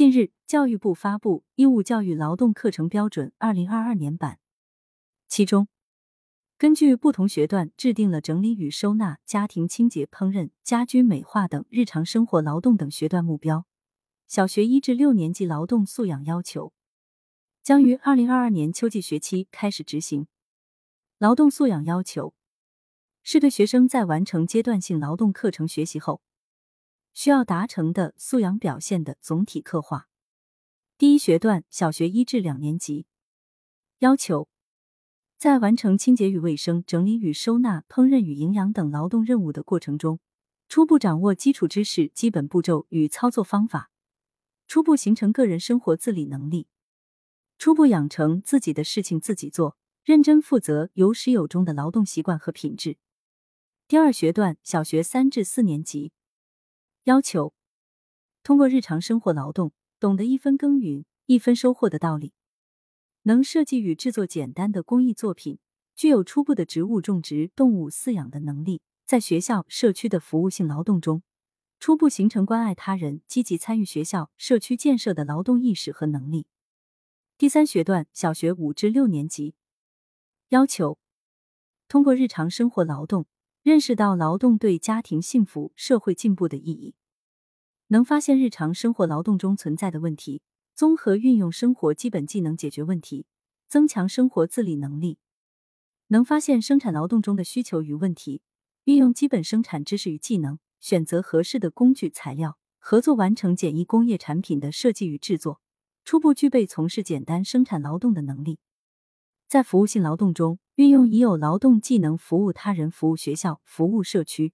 近日，教育部发布《义务教育劳动课程标准（二零二二年版）》，其中，根据不同学段制定了整理与收纳、家庭清洁、烹饪、家居美化等日常生活劳动等学段目标。小学一至六年级劳动素养要求将于二零二二年秋季学期开始执行。劳动素养要求是对学生在完成阶段性劳动课程学习后需要达成的素养表现的总体刻画。第一学段小学一至两年级要求，在完成清洁与卫生、整理与收纳、烹饪与营养等劳动任务的过程中，初步掌握基础知识、基本步骤与操作方法。初步形成个人生活自理能力，初步养成自己的事情自己做、认真负责、有始有终的劳动习惯和品质。第二学段小学三至四年级要求，通过日常生活劳动，懂得一分耕耘一分收获的道理，能设计与制作简单的工艺作品，具有初步的植物种植、动物饲养的能力，在学校、社区的服务性劳动中。初步形成关爱他人、积极参与学校、社区建设的劳动意识和能力。第三学段小学五至六年级要求，通过日常生活劳动，认识到劳动对家庭幸福、社会进步的意义，能发现日常生活劳动中存在的问题，综合运用生活基本技能解决问题，增强生活自理能力，能发现生产劳动中的需求与问题，运用基本生产知识与技能。选择合适的工具材料，合作完成简易工业产品的设计与制作，初步具备从事简单生产劳动的能力。在服务性劳动中，运用已有劳动技能服务他人、服务学校、服务社区。